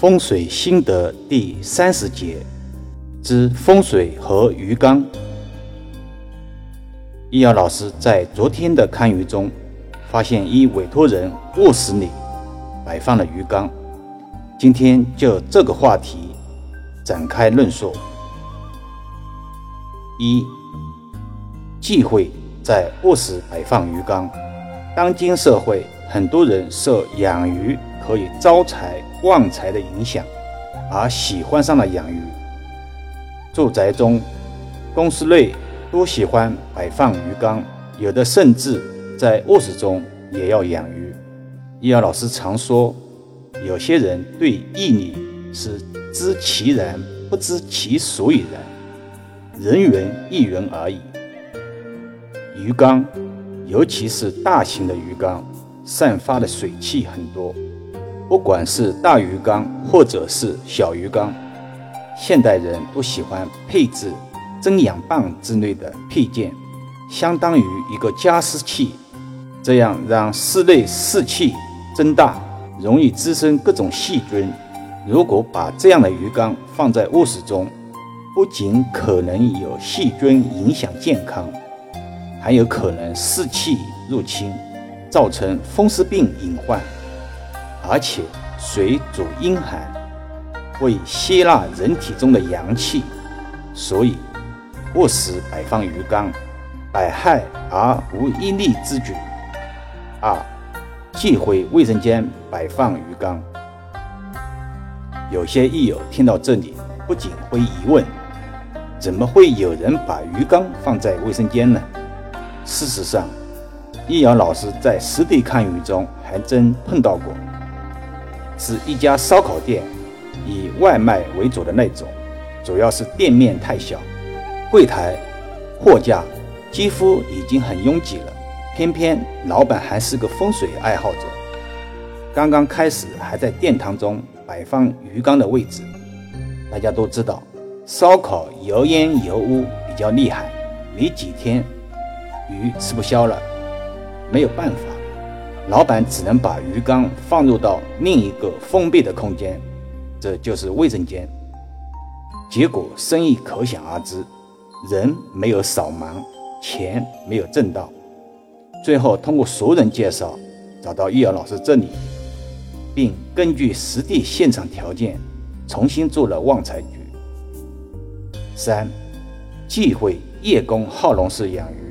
风水心得第三十节之风水和鱼缸。易遥老师在昨天的看鱼中，发现一委托人卧室里摆放了鱼缸。今天就这个话题展开论述。一，忌讳在卧室摆放鱼缸。当今社会，很多人受养鱼可以招财旺财的影响，而喜欢上了养鱼。住宅中、公司内都喜欢摆放鱼缸，有的甚至在卧室中也要养鱼。易遥老师常说，有些人对义理是知其然，不知其所以然，人云亦云而已。鱼缸。尤其是大型的鱼缸，散发的水汽很多。不管是大鱼缸或者是小鱼缸，现代人都喜欢配置增氧棒之类的配件，相当于一个加湿器，这样让室内湿气增大，容易滋生各种细菌。如果把这样的鱼缸放在卧室中，不仅可能有细菌影响健康。还有可能湿气入侵，造成风湿病隐患，而且水主阴寒，会吸纳人体中的阳气，所以卧室摆放鱼缸，百害而无一利之举。二，忌讳卫生间摆放鱼缸。有些益友听到这里，不仅会疑问：怎么会有人把鱼缸放在卫生间呢？事实上，易遥老师在实地看鱼中还真碰到过，是一家烧烤店，以外卖为主的那种，主要是店面太小，柜台、货架几乎已经很拥挤了。偏偏老板还是个风水爱好者，刚刚开始还在殿堂中摆放鱼缸的位置。大家都知道，烧烤油烟油污比较厉害，没几天。鱼吃不消了，没有办法，老板只能把鱼缸放入到另一个封闭的空间，这就是卫生间。结果生意可想而知，人没有扫盲，钱没有挣到。最后通过熟人介绍，找到易遥老师这里，并根据实地现场条件，重新做了旺财局。三，忌讳叶公好龙式养鱼。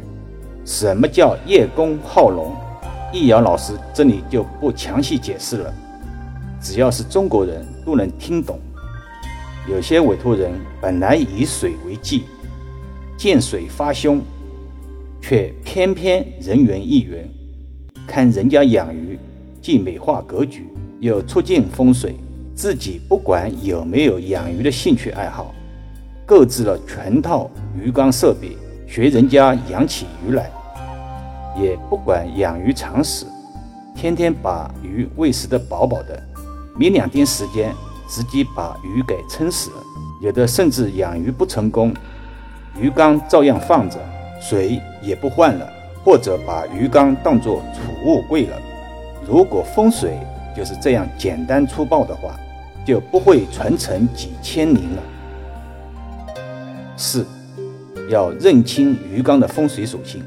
什么叫叶公好龙？易遥老师这里就不详细解释了，只要是中国人都能听懂。有些委托人本来以水为忌，见水发凶，却偏偏人云亦云。看人家养鱼，既美化格局，又促进风水，自己不管有没有养鱼的兴趣爱好，购置了全套鱼缸设备，学人家养起鱼来。也不管养鱼常识，天天把鱼喂食得饱饱的，没两天时间，直接把鱼给撑死了。有的甚至养鱼不成功，鱼缸照样放着，水也不换了，或者把鱼缸当作储物柜了。如果风水就是这样简单粗暴的话，就不会传承几千年了。四，要认清鱼缸的风水属性。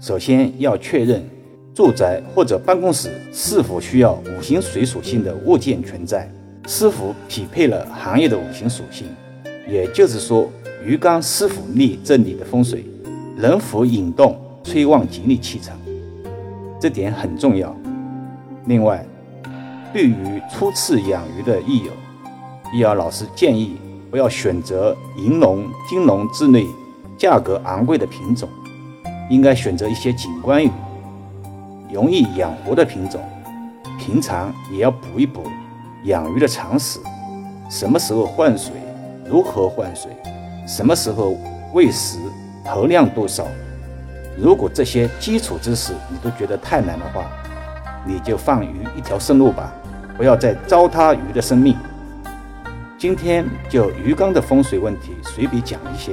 首先要确认住宅或者办公室是否需要五行水属性的物件存在，是否匹配了行业的五行属性，也就是说，鱼缸是否离这里的风水，能否引动催旺吉利气场，这点很重要。另外，对于初次养鱼的益友，易遥老师建议不要选择银龙、金龙之类价格昂贵的品种。应该选择一些景观鱼，容易养活的品种。平常也要补一补养鱼的常识：什么时候换水，如何换水，什么时候喂食，投量多少。如果这些基础知识你都觉得太难的话，你就放鱼一条生路吧，不要再糟蹋鱼的生命。今天就鱼缸的风水问题随笔讲一些，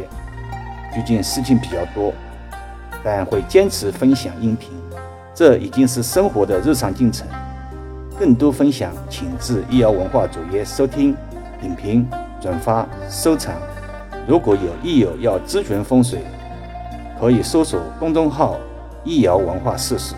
毕竟事情比较多。但会坚持分享音频，这已经是生活的日常进程。更多分享，请至易瑶文化主页收听、点评、转发、收藏。如果有益友要咨询风水，可以搜索公众号“易瑶文化事实”。